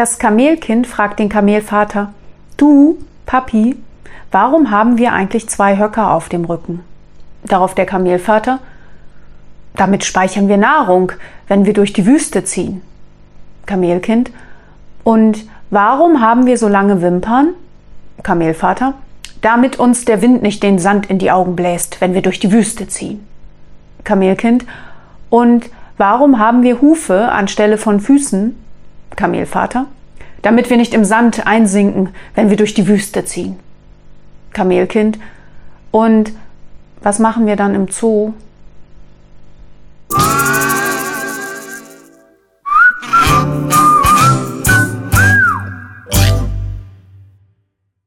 Das Kamelkind fragt den Kamelvater, Du, Papi, warum haben wir eigentlich zwei Höcker auf dem Rücken? Darauf der Kamelvater, damit speichern wir Nahrung, wenn wir durch die Wüste ziehen. Kamelkind, und warum haben wir so lange Wimpern? Kamelvater, damit uns der Wind nicht den Sand in die Augen bläst, wenn wir durch die Wüste ziehen. Kamelkind, und warum haben wir Hufe anstelle von Füßen? Kamelvater, damit wir nicht im Sand einsinken, wenn wir durch die Wüste ziehen. Kamelkind, und was machen wir dann im Zoo,